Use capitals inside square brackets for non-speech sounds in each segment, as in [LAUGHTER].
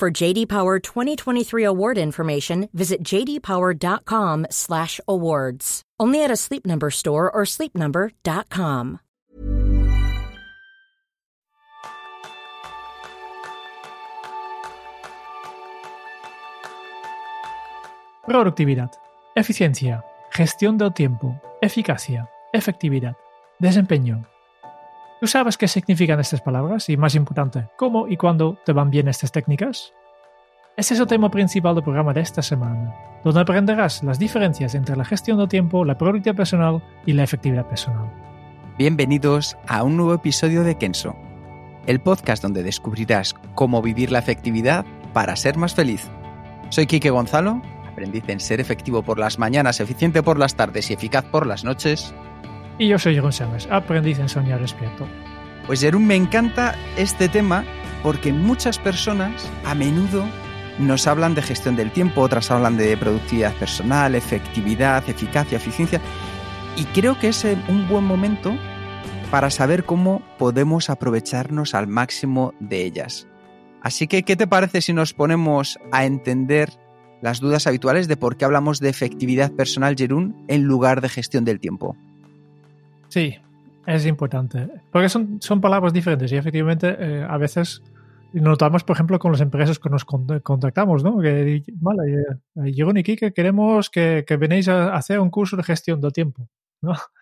For JD Power 2023 award information, visit jdpower.com/awards. Only at a Sleep Number store or sleepnumber.com. Productividad, eficiencia, gestión del tiempo, eficacia, efectividad, desempeño. ¿Tú sabes qué significan estas palabras? Y más importante, ¿cómo y cuándo te van bien estas técnicas? Ese es el tema principal del programa de esta semana, donde aprenderás las diferencias entre la gestión del tiempo, la productividad personal y la efectividad personal. Bienvenidos a un nuevo episodio de Kenso, el podcast donde descubrirás cómo vivir la efectividad para ser más feliz. Soy Quique Gonzalo, aprendiz en ser efectivo por las mañanas, eficiente por las tardes y eficaz por las noches. Y yo soy Jeroen Sánchez, aprendiz en soñar despierto. Pues Jerón, me encanta este tema porque muchas personas a menudo nos hablan de gestión del tiempo, otras hablan de productividad personal, efectividad, eficacia, eficiencia. Y creo que es un buen momento para saber cómo podemos aprovecharnos al máximo de ellas. Así que, ¿qué te parece si nos ponemos a entender las dudas habituales de por qué hablamos de efectividad personal, Jerún, en lugar de gestión del tiempo? Sí, es importante. Porque son, son palabras diferentes y efectivamente eh, a veces notamos, por ejemplo, con las empresas que nos contactamos, ¿no? Que, vale, eh, Jeroen y Kike, queremos que, que venéis a hacer un curso de gestión del tiempo, ¿no? [LAUGHS]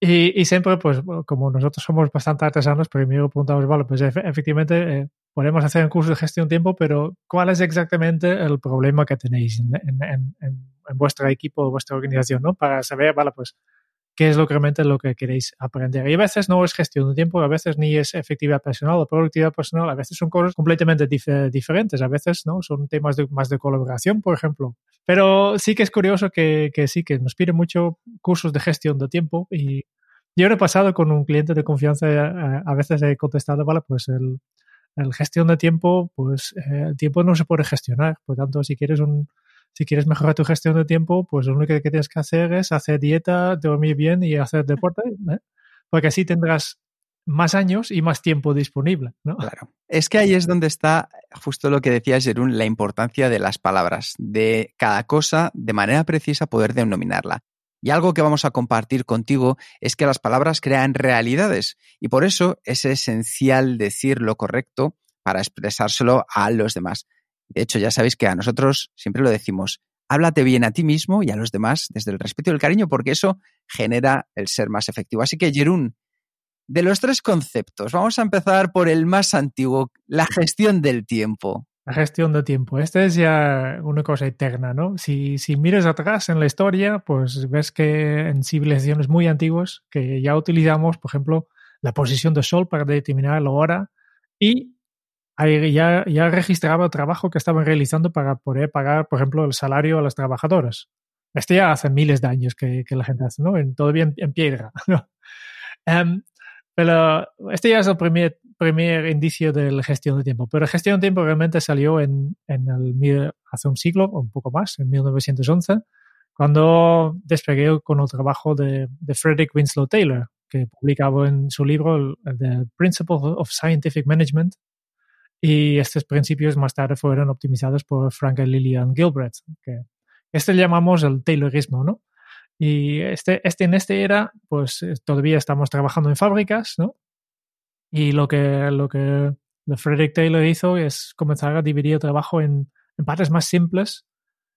Y, y, siempre, pues, como nosotros somos bastante artesanos, primero preguntamos, vale, pues efectivamente eh, podemos hacer un curso de gestión de tiempo, pero ¿cuál es exactamente el problema que tenéis en, en, en, en vuestro equipo vuestra organización, ¿no? Para saber, vale, pues, qué es lo que realmente lo que queréis aprender. Y a veces no es gestión de tiempo, a veces ni es efectividad personal o productividad personal, a veces son cosas completamente dif diferentes, a veces no son temas de, más de colaboración, por ejemplo. Pero sí que es curioso que, que sí, que nos piden mucho cursos de gestión de tiempo y yo he pasado con un cliente de confianza, a, a veces he contestado, vale, pues el, el gestión de tiempo, pues eh, el tiempo no se puede gestionar, por tanto, si quieres un si quieres mejorar tu gestión de tiempo, pues lo único que tienes que hacer es hacer dieta, dormir bien y hacer deporte, ¿eh? porque así tendrás más años y más tiempo disponible. ¿no? Claro. Es que ahí es donde está justo lo que decía Jerún, la importancia de las palabras, de cada cosa de manera precisa poder denominarla. Y algo que vamos a compartir contigo es que las palabras crean realidades y por eso es esencial decir lo correcto para expresárselo a los demás. De hecho, ya sabéis que a nosotros siempre lo decimos, háblate bien a ti mismo y a los demás desde el respeto y el cariño, porque eso genera el ser más efectivo. Así que, Jerún, de los tres conceptos, vamos a empezar por el más antiguo, la gestión del tiempo. La gestión del tiempo. Esta es ya una cosa eterna, ¿no? Si, si miras atrás en la historia, pues ves que en civilizaciones muy antiguas que ya utilizamos, por ejemplo, la posición del sol para determinar la hora y ya, ya registraba trabajo que estaban realizando para poder pagar, por ejemplo, el salario a los trabajadores. Este ya hace miles de años que, que la gente hace, ¿no? En, todavía en, en piedra. [LAUGHS] um, pero este ya es el primer, primer indicio de la gestión de tiempo. Pero la gestión de tiempo realmente salió en, en el, hace un siglo, o un poco más, en 1911, cuando despegué con el trabajo de, de Frederick Winslow Taylor, que publicaba en su libro The Principles of Scientific Management, y estos principios más tarde fueron optimizados por Frank Lillian que este llamamos el Taylorismo, ¿no? Y este, este en este era, pues eh, todavía estamos trabajando en fábricas, ¿no? Y lo que, lo que Frederick Taylor hizo es comenzar a dividir el trabajo en partes más simples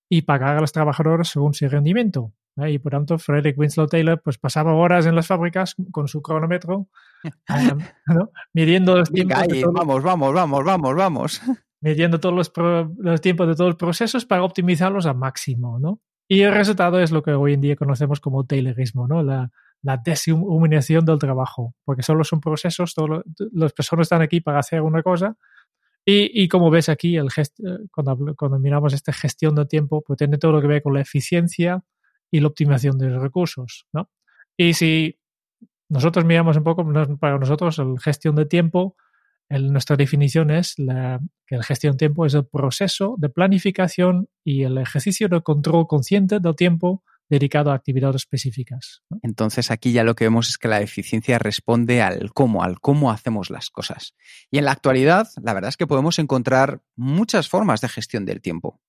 y pagar a los trabajadores según su rendimiento. ¿Eh? Y por tanto, Frederick Winslow Taylor pues, pasaba horas en las fábricas con su cronómetro, um, [LAUGHS] ¿no? midiendo los tiempos. Ahí, todo, vamos, vamos, vamos, vamos, vamos. [LAUGHS] Midiendo todos los, pro, los, tiempos de todos los procesos para optimizarlos al máximo. ¿no? Y el resultado es lo que hoy en día conocemos como Taylorismo, ¿no? la, la deshumización del trabajo, porque solo son procesos, todas las personas están aquí para hacer una cosa Y, como ves aquí, el cuando, cuando miramos esta gestión de tiempo, pues tiene todo lo que ver con la eficiencia y la optimización de los recursos. ¿no? Y si nosotros miramos un poco, para nosotros, la gestión de tiempo, nuestra definición es la, que la gestión de tiempo es el proceso de planificación y el ejercicio de control consciente del tiempo dedicado a actividades específicas. Entonces aquí ya lo que vemos es que la eficiencia responde al cómo, al cómo hacemos las cosas. Y en la actualidad, la verdad es que podemos encontrar muchas formas de gestión del tiempo.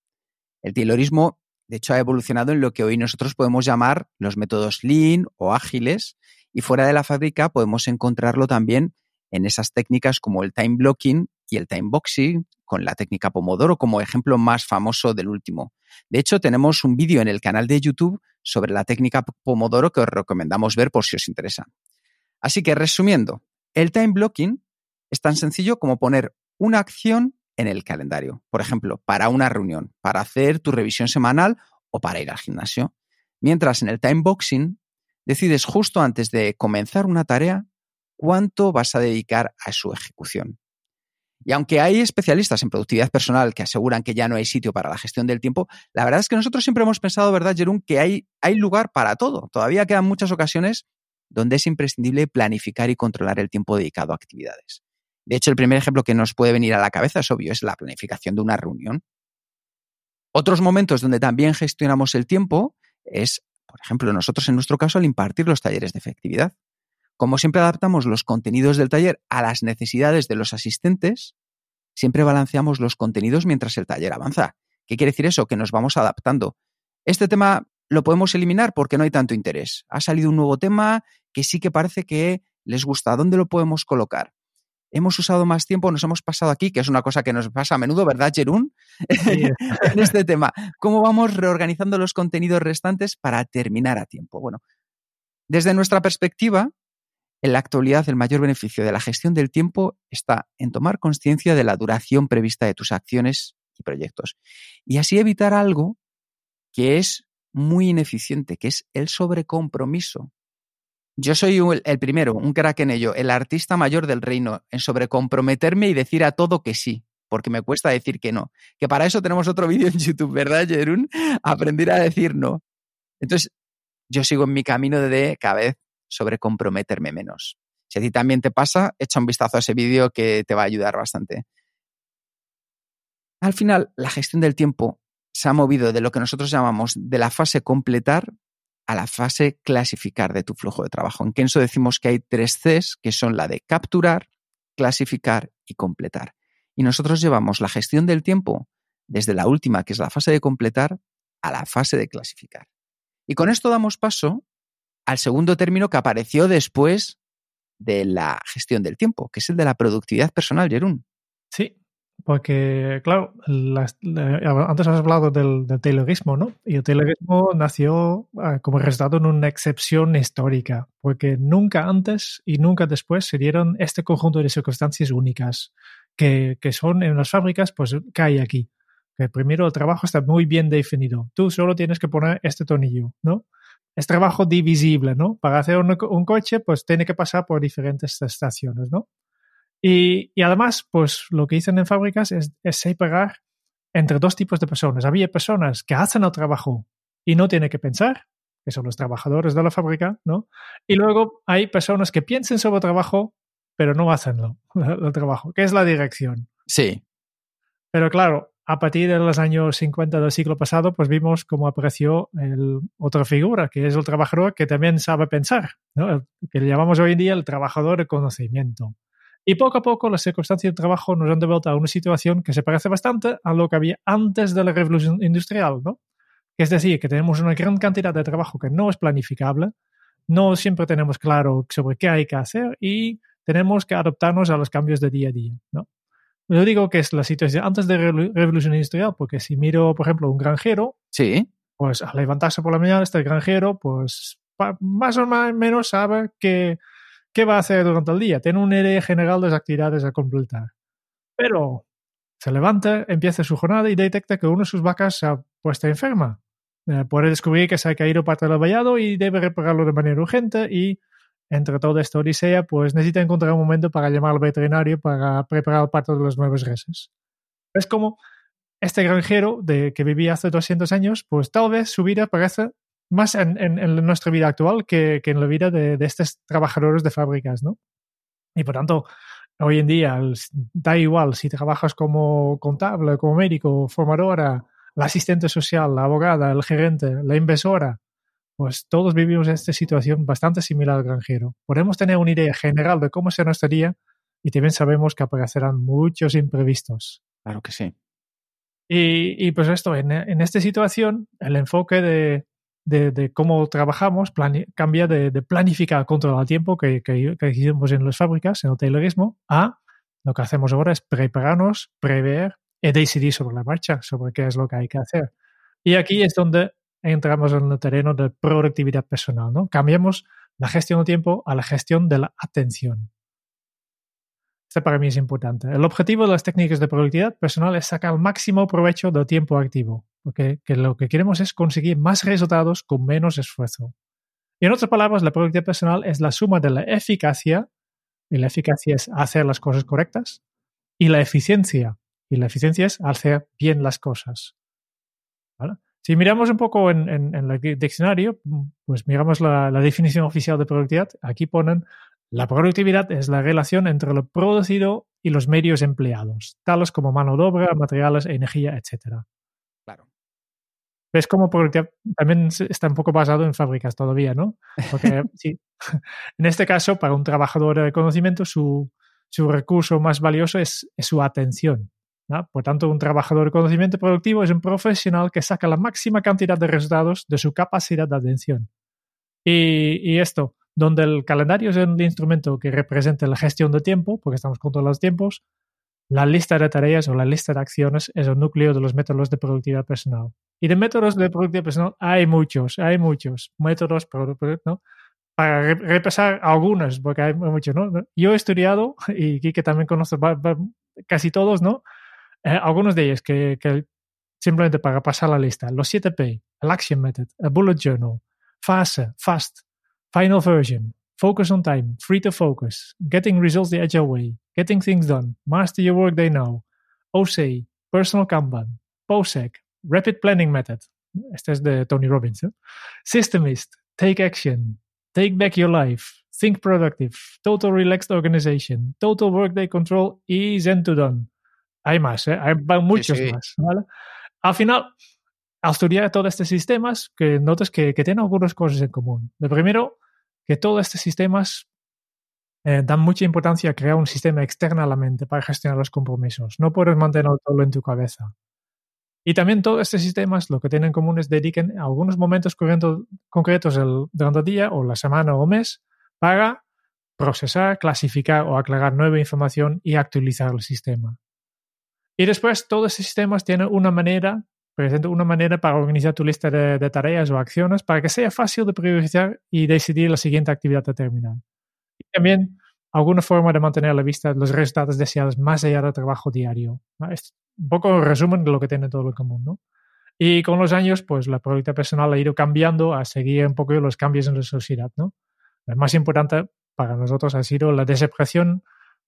El Taylorismo, de hecho, ha evolucionado en lo que hoy nosotros podemos llamar los métodos lean o ágiles, y fuera de la fábrica podemos encontrarlo también en esas técnicas como el time blocking y el time boxing, con la técnica Pomodoro como ejemplo más famoso del último. De hecho, tenemos un vídeo en el canal de YouTube sobre la técnica Pomodoro que os recomendamos ver por si os interesa. Así que, resumiendo, el time blocking es tan sencillo como poner una acción en el calendario. Por ejemplo, para una reunión, para hacer tu revisión semanal o para ir al gimnasio. Mientras en el time boxing decides justo antes de comenzar una tarea cuánto vas a dedicar a su ejecución. Y aunque hay especialistas en productividad personal que aseguran que ya no hay sitio para la gestión del tiempo, la verdad es que nosotros siempre hemos pensado, ¿verdad, Jerón, que hay, hay lugar para todo. Todavía quedan muchas ocasiones donde es imprescindible planificar y controlar el tiempo dedicado a actividades. De hecho, el primer ejemplo que nos puede venir a la cabeza es obvio, es la planificación de una reunión. Otros momentos donde también gestionamos el tiempo es, por ejemplo, nosotros en nuestro caso al impartir los talleres de efectividad. Como siempre adaptamos los contenidos del taller a las necesidades de los asistentes, siempre balanceamos los contenidos mientras el taller avanza. ¿Qué quiere decir eso? Que nos vamos adaptando. Este tema lo podemos eliminar porque no hay tanto interés. Ha salido un nuevo tema que sí que parece que les gusta. ¿Dónde lo podemos colocar? Hemos usado más tiempo, nos hemos pasado aquí, que es una cosa que nos pasa a menudo, ¿verdad, Jerún? [LAUGHS] en este tema. ¿Cómo vamos reorganizando los contenidos restantes para terminar a tiempo? Bueno, desde nuestra perspectiva, en la actualidad, el mayor beneficio de la gestión del tiempo está en tomar conciencia de la duración prevista de tus acciones y proyectos. Y así evitar algo que es muy ineficiente, que es el sobrecompromiso. Yo soy el primero, un crack en ello, el artista mayor del reino, en sobrecomprometerme y decir a todo que sí, porque me cuesta decir que no. Que para eso tenemos otro [LAUGHS] vídeo en YouTube, ¿verdad, Jerún? Aprender a decir no. Entonces, yo sigo en mi camino de cada vez sobre comprometerme menos. Si a ti también te pasa, echa un vistazo a ese vídeo que te va a ayudar bastante. Al final, la gestión del tiempo se ha movido de lo que nosotros llamamos de la fase completar a la fase clasificar de tu flujo de trabajo. En Kenso decimos que hay tres Cs, que son la de capturar, clasificar y completar. Y nosotros llevamos la gestión del tiempo desde la última, que es la fase de completar, a la fase de clasificar. Y con esto damos paso al segundo término que apareció después de la gestión del tiempo, que es el de la productividad personal, Jerún. Sí, porque, claro, antes has hablado del, Taylorismo, ¿no? Y el Taylorismo nació ah, como resultado en una excepción histórica, porque nunca antes y nunca después se dieron este conjunto de circunstancias únicas que, que son en las fábricas, pues hay aquí. Que primero el trabajo está muy bien definido. Tú solo tienes que poner este tornillo, ¿no? es trabajo divisible, ¿no? Para hacer un, coche, pues tiene que pasar por diferentes estaciones, ¿no? Y, además, pues lo que dicen en fábricas es, separar entre dos tipos de personas. Había personas que hacen el trabajo y no tienen que pensar, que son los trabajadores de la fábrica, ¿no? Y luego hay personas que piensan sobre el trabajo, pero no hacen [LAUGHS] el trabajo, que es la dirección. Sí. Pero claro, a partir de los años 50 del siglo pasado, pues vimos cómo apareció el, otra figura, que es el trabajador que también sabe pensar, ¿no? que le llamamos hoy en día el trabajador de conocimiento. Y poco a poco las circunstancias de trabajo nos han devuelto a una situación que se parece bastante a lo que había antes de la revolución industrial, ¿no? Es decir, que tenemos una gran cantidad de trabajo que no es planificable, no siempre tenemos claro sobre qué hay que hacer y tenemos que adaptarnos a los cambios de día a día, ¿no? Yo digo que es la situación antes de la revolución industrial, porque si miro, por ejemplo, un granjero, sí. pues al levantarse por la mañana, este granjero, pues más o menos sabe qué, qué va a hacer durante el día. Tiene una idea general de actividades a completar. Pero se levanta, empieza su jornada y detecta que una de sus vacas se ha puesto enferma. Eh, puede descubrir que se ha caído parte del vallado y debe repararlo de manera urgente y entre toda esta odisea, pues necesita encontrar un momento para llamar al veterinario para preparar el parto de los nuevos reses. Es como este granjero de, que vivía hace 200 años, pues tal vez su vida parece más en, nuestra vida actual que, en la vida de, de, estos trabajadores de fábricas, ¿no? Y por tanto, hoy en día da igual si trabajas como contable, como médico, formadora, la asistente social, la abogada, el gerente, la inversora, pues todos vivimos esta situación bastante similar al granjero. Podemos tener una idea general de cómo será nuestro día y también sabemos que aparecerán muchos imprevistos. Claro que sí. Y, pues esto, en, esta situación, el enfoque de, de, cómo trabajamos cambia de, planificar controlar tiempo que, que, que, hicimos en las fábricas, en el taylorismo, a lo que hacemos ahora es prepararnos, prever y decidir sobre la marcha, sobre qué es lo que hay que hacer. Y aquí es donde entramos en el terreno de productividad personal, ¿no? Cambiamos la gestión del tiempo a la gestión de la atención. Este para mí es importante. El objetivo de las técnicas de productividad personal es sacar el máximo provecho del tiempo activo, porque lo que queremos es conseguir más resultados con menos esfuerzo. Y en otras palabras, la productividad personal es la suma de la eficacia, y la eficacia es hacer las cosas correctas, y la eficiencia, y la eficiencia es hacer bien las cosas. ¿Vale? Si miramos un poco en, el diccionario, pues miramos la, definición oficial de productividad. Aquí ponen la productividad es la relación entre lo producido y los medios empleados, tales como mano de obra, materiales, energía, etc. Claro. ¿Ves cómo productividad también está un poco basado en fábricas todavía, ¿no? Porque [LAUGHS] sí, en este caso, para un trabajador de conocimiento, su, recurso más valioso es su atención. Por tanto, un trabajador de conocimiento productivo es un profesional que saca la máxima cantidad de resultados de su capacidad de atención. Y, esto, donde el calendario es el instrumento que representa la gestión de tiempo, porque estamos con los tiempos, la lista de tareas o la lista de acciones es el núcleo de los métodos de productividad personal. Y de métodos de productividad personal hay muchos, hay muchos métodos, para repasar algunos, porque hay muchos, ¿no? Yo he estudiado, [LAUGHS] y que también conoce casi todos, ¿no? Eh, algunos de ellos que, que, simplemente para pasar la lista, los 7P, el Action Method, el Bullet Journal, Fase, Fast, Final Version, Focus on Time, Free to Focus, Getting Results the Agile Way, Getting Things Done, Master Your Work Day Now, OC, Personal Kanban, POSEC, Rapid Planning Method, este es de Tony Robbins, ¿eh? Systemist, Take Action, Take Back Your Life, Think Productive, Total Relaxed Organization, Total Workday Control y Zen to Done. Hay más, ¿eh? hay muchos más. Al final, al estudiar todos estos sistemas, que notas que, que, tienen algunas cosas en común. Lo primero, que todos estos sistemas eh, dan mucha importancia a crear un sistema externo a la mente para gestionar los compromisos. No puedes mantenerlo todo en tu cabeza. Y también todos estos sistemas lo que tienen en común es dediquen algunos momentos concretos durante el día o la semana o mes para procesar, clasificar o aclarar nueva información y actualizar el sistema. Y después todos estos sistemas tienen una manera, presenta una manera para organizar tu lista de, tareas o acciones para que sea fácil de priorizar y decidir la siguiente actividad a terminar. Y también alguna forma de mantener a la vista los resultados deseados más allá del trabajo diario. Es un poco un resumen de lo que tiene todo en común, ¿no? Y con los años, pues la productividad personal ha ido cambiando a seguir un poco los cambios en la sociedad, ¿no? Lo más importante para nosotros ha sido la desaparición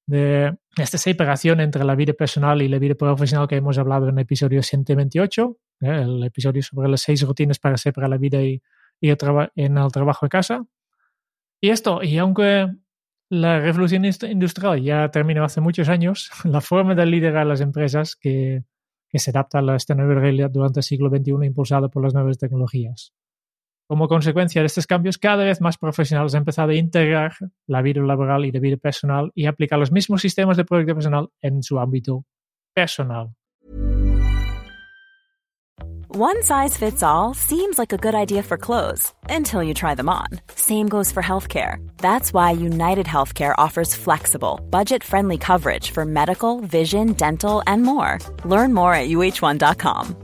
de esta separación entre la vida personal y la vida profesional que hemos hablado en el episodio 128, ¿eh? el episodio sobre las seis rutinas para separar la vida y, y el en el trabajo de casa. Y esto, y aunque la revolución industrial ya terminó hace muchos años, [LAUGHS] la forma de liderar las empresas que, que se adapta a esta nueva realidad durante el siglo XXI impulsada por las nuevas tecnologías. Como consecuencia de estos cambios, cada vez más profesionales han empezado a integrar la vida laboral y la vida personal y aplicar los mismos sistemas de productividad personal en su ámbito personal. One size fits all seems like a good idea for clothes until you try them on. Same goes for healthcare. That's why United Healthcare offers flexible, budget-friendly coverage for medical, vision, dental, and more. Learn more at uh1.com.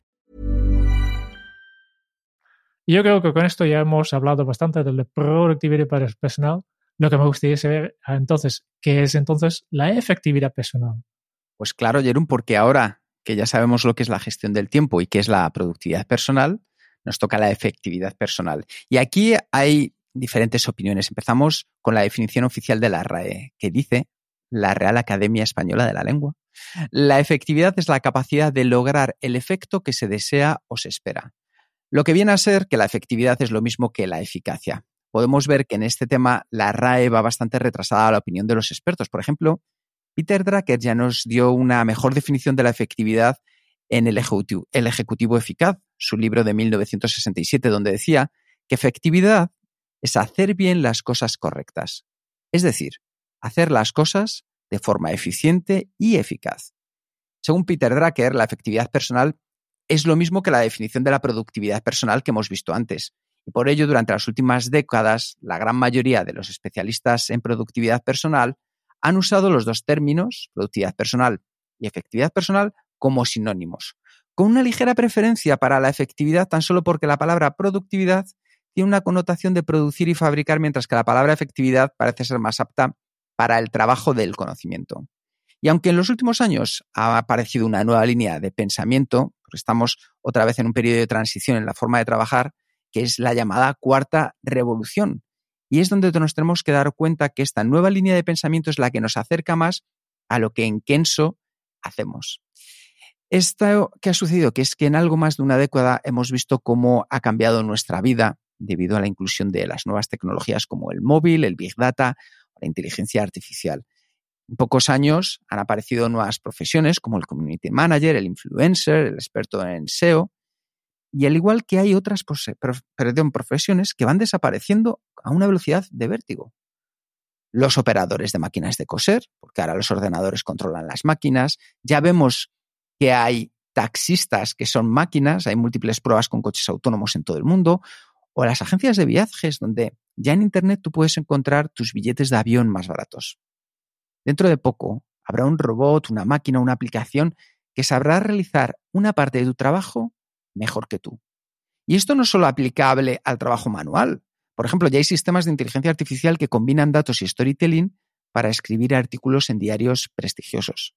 Yo creo que con esto ya hemos hablado bastante de la productividad personal. Lo que me gustaría saber entonces, ¿qué es entonces la efectividad personal? Pues claro, Jerón, porque ahora que ya sabemos lo que es la gestión del tiempo y qué es la productividad personal, nos toca la efectividad personal. Y aquí hay diferentes opiniones. Empezamos con la definición oficial de la RAE, que dice la Real Academia Española de la Lengua. La efectividad es la capacidad de lograr el efecto que se desea o se espera. Lo que viene a ser que la efectividad es lo mismo que la eficacia. Podemos ver que en este tema la RAE va bastante retrasada a la opinión de los expertos. Por ejemplo, Peter Drucker ya nos dio una mejor definición de la efectividad en el ejecutivo, el ejecutivo Eficaz, su libro de 1967, donde decía que efectividad es hacer bien las cosas correctas. Es decir, hacer las cosas de forma eficiente y eficaz. Según Peter Drucker, la efectividad personal es lo mismo que la definición de la productividad personal que hemos visto antes. Y por ello, durante las últimas décadas, la gran mayoría de los especialistas en productividad personal han usado los dos términos, productividad personal y efectividad personal, como sinónimos, con una ligera preferencia para la efectividad tan solo porque la palabra productividad tiene una connotación de producir y fabricar, mientras que la palabra efectividad parece ser más apta para el trabajo del conocimiento. Y aunque en los últimos años ha aparecido una nueva línea de pensamiento, estamos otra vez en un periodo de transición en la forma de trabajar, que es la llamada cuarta revolución. Y es donde nos tenemos que dar cuenta que esta nueva línea de pensamiento es la que nos acerca más a lo que en Kenso hacemos. Esto que ha sucedido, que es que en algo más de una década hemos visto cómo ha cambiado nuestra vida debido a la inclusión de las nuevas tecnologías como el móvil, el big data la inteligencia artificial. En pocos años han aparecido nuevas profesiones como el community manager, el influencer, el experto en SEO. Y al igual que hay otras profesiones que van desapareciendo a una velocidad de vértigo. Los operadores de máquinas de coser, porque ahora los ordenadores controlan las máquinas. Ya vemos que hay taxistas que son máquinas, hay múltiples pruebas con coches autónomos en todo el mundo, o las agencias de viajes donde ya en Internet tú puedes encontrar tus billetes de avión más baratos. Dentro de poco habrá un robot, una máquina, una aplicación que sabrá realizar una parte de tu trabajo mejor que tú. Y esto no es solo aplicable al trabajo manual. Por ejemplo, ya hay sistemas de inteligencia artificial que combinan datos y storytelling para escribir artículos en diarios prestigiosos.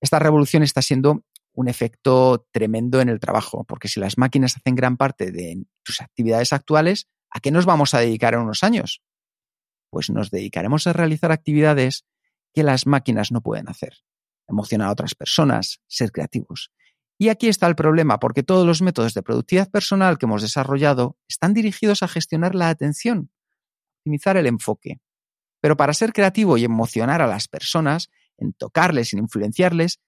Esta revolución está siendo un efecto tremendo en el trabajo, porque si las máquinas hacen gran parte de tus actividades actuales, ¿a qué nos vamos a dedicar en unos años? Pues nos dedicaremos a realizar actividades que las máquinas no pueden hacer. Emocionar a otras personas, ser creativos. Y aquí está el problema, porque todos los métodos de productividad personal que hemos desarrollado están dirigidos a gestionar la atención, optimizar el enfoque. Pero para ser creativo y emocionar a las personas, en tocarles, en influenciarles,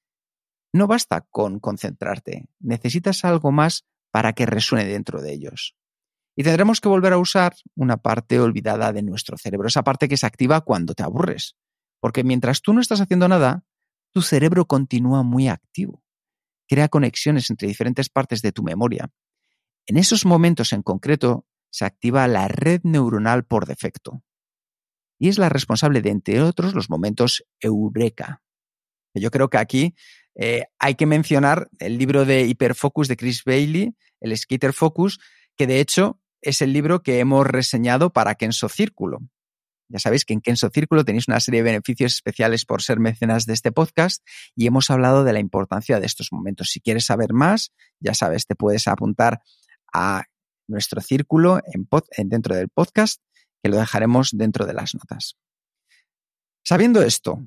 no basta con concentrarte, necesitas algo más para que resuene dentro de ellos. Y tendremos que volver a usar una parte olvidada de nuestro cerebro, esa parte que se activa cuando te aburres. Porque mientras tú no estás haciendo nada, tu cerebro continúa muy activo. Crea conexiones entre diferentes partes de tu memoria. En esos momentos en concreto se activa la red neuronal por defecto y es la responsable de, entre otros, los momentos eureka. Yo creo que aquí eh, hay que mencionar el libro de Hiperfocus de Chris Bailey, el Skater Focus, que de hecho es el libro que hemos reseñado para Kenso Círculo. Ya sabéis que en Kenso Círculo tenéis una serie de beneficios especiales por ser mecenas de este podcast y hemos hablado de la importancia de estos momentos. Si quieres saber más, ya sabes, te puedes apuntar a nuestro círculo en dentro del podcast que lo dejaremos dentro de las notas. Sabiendo esto,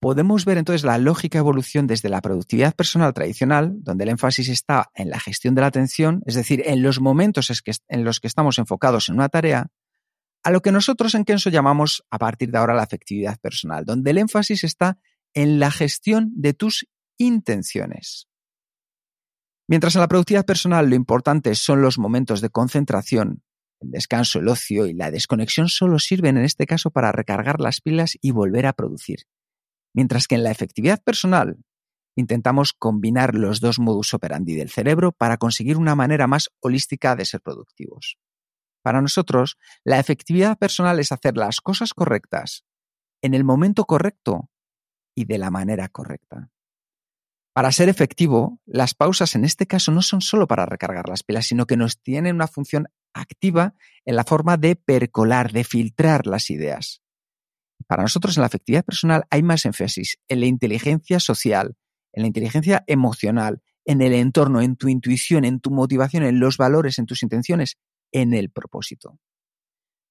podemos ver entonces la lógica evolución desde la productividad personal tradicional, donde el énfasis está en la gestión de la atención, es decir, en los momentos en los que estamos enfocados en una tarea, a lo que nosotros en Kenso llamamos a partir de ahora la efectividad personal, donde el énfasis está en la gestión de tus intenciones. Mientras en la productividad personal lo importante son los momentos de concentración el descanso, el ocio y la desconexión solo sirven en este caso para recargar las pilas y volver a producir. Mientras que en la efectividad personal, intentamos combinar los dos modus operandi del cerebro para conseguir una manera más holística de ser productivos. Para nosotros, la efectividad personal es hacer las cosas correctas en el momento correcto y de la manera correcta. Para ser efectivo, las pausas en este caso no son solo para recargar las pilas, sino que nos tienen una función activa en la forma de percolar, de filtrar las ideas. Para nosotros en la efectividad personal hay más énfasis en la inteligencia social, en la inteligencia emocional, en el entorno, en tu intuición, en tu motivación, en los valores, en tus intenciones, en el propósito.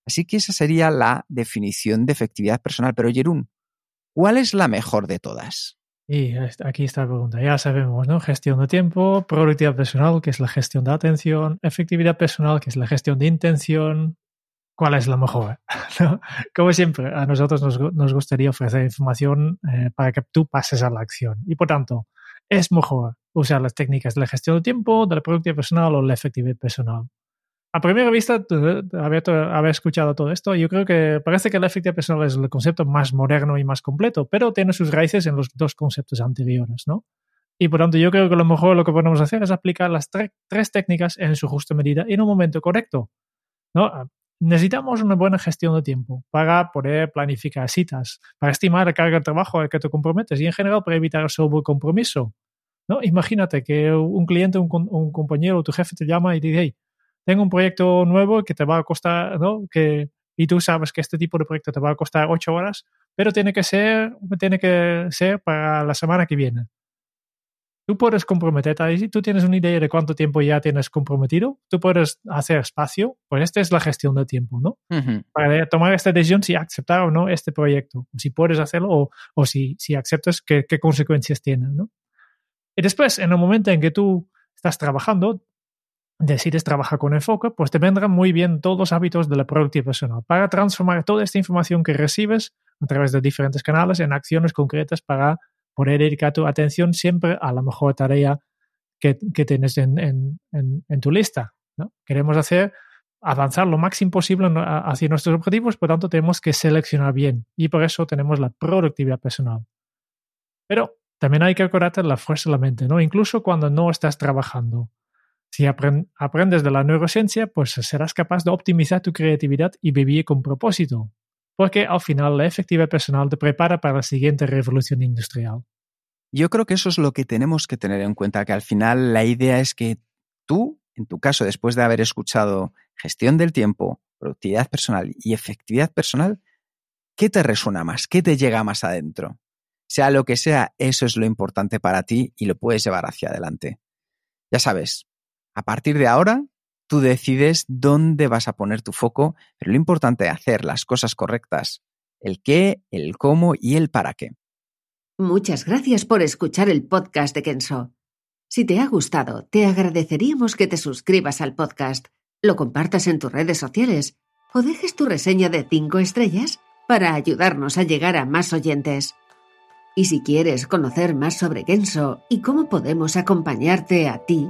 Así que esa sería la definición de efectividad personal. Pero Jerún, ¿cuál es la mejor de todas? Y aquí está la pregunta. Ya sabemos, ¿no? Gestión de tiempo, productividad personal, que es la gestión de atención, efectividad personal, que es la gestión de intención. ¿Cuál es la mejor? [LAUGHS] Como siempre, a nosotros nos, gustaría ofrecer información eh, para que tú pases a la acción. Y por tanto, es mejor usar las técnicas de la gestión de tiempo, de la productividad personal o la efectividad personal a primera vista, haber, escuchado todo esto, yo creo que parece que la efectividad personal es el concepto más moderno y más completo, pero tiene sus raíces en los dos conceptos anteriores, ¿no? Y por tanto, yo creo que lo mejor lo que podemos hacer es aplicar las tres técnicas en su justa medida y en un momento correcto, ¿no? Ah, necesitamos una buena gestión de tiempo para poder planificar citas, para estimar la carga de trabajo a que te comprometes y en general para evitar el sobrecompromiso. ¿no? Imagínate que un cliente, un, un compañero o tu jefe te llama y te dice, hey, tengo un proyecto nuevo que te va a costar, ¿no? Que, y tú sabes que este tipo de proyecto te va a costar ocho horas, pero tiene que ser, tiene que ser para la semana que viene. Tú puedes comprometerte ahí, tú tienes una idea de cuánto tiempo ya tienes comprometido, tú puedes hacer espacio, pues esta es la gestión de tiempo, ¿no? Para tomar esta decisión si aceptar o no este proyecto, si puedes hacerlo o, o si, si aceptas, qué, qué consecuencias tiene, ¿no? Y después, en el momento en que tú estás trabajando, decides trabajar con enfoque, pues te vendrán muy bien todos los hábitos de la productividad personal para transformar toda esta información que recibes a través de diferentes canales en acciones concretas para poder dedicar tu atención siempre a la mejor tarea que, tienes en, tu lista. Queremos hacer avanzar lo máximo posible hacia nuestros objetivos, por tanto tenemos que seleccionar bien y por eso tenemos la productividad personal. Pero también hay que acordarte la fuerza de la mente, ¿no? Incluso cuando no estás trabajando. Si aprendes de la neurociencia, pues serás capaz de optimizar tu creatividad y vivir con propósito, porque al final la efectividad personal te prepara para la siguiente revolución industrial. Yo creo que eso es lo que tenemos que tener en cuenta, que al final la idea es que tú, en tu caso, después de haber escuchado gestión del tiempo, productividad personal y efectividad personal, ¿qué te resuena más? ¿Qué te llega más adentro? Sea lo que sea, eso es lo importante para ti y lo puedes llevar hacia adelante. Ya sabes, a partir de ahora, tú decides dónde vas a poner tu foco, pero lo importante es hacer las cosas correctas. El qué, el cómo y el para qué. Muchas gracias por escuchar el podcast de Kenso. Si te ha gustado, te agradeceríamos que te suscribas al podcast, lo compartas en tus redes sociales o dejes tu reseña de 5 estrellas para ayudarnos a llegar a más oyentes. Y si quieres conocer más sobre Kenso y cómo podemos acompañarte a ti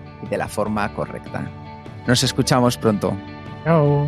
de la forma correcta. Nos escuchamos pronto. Chao.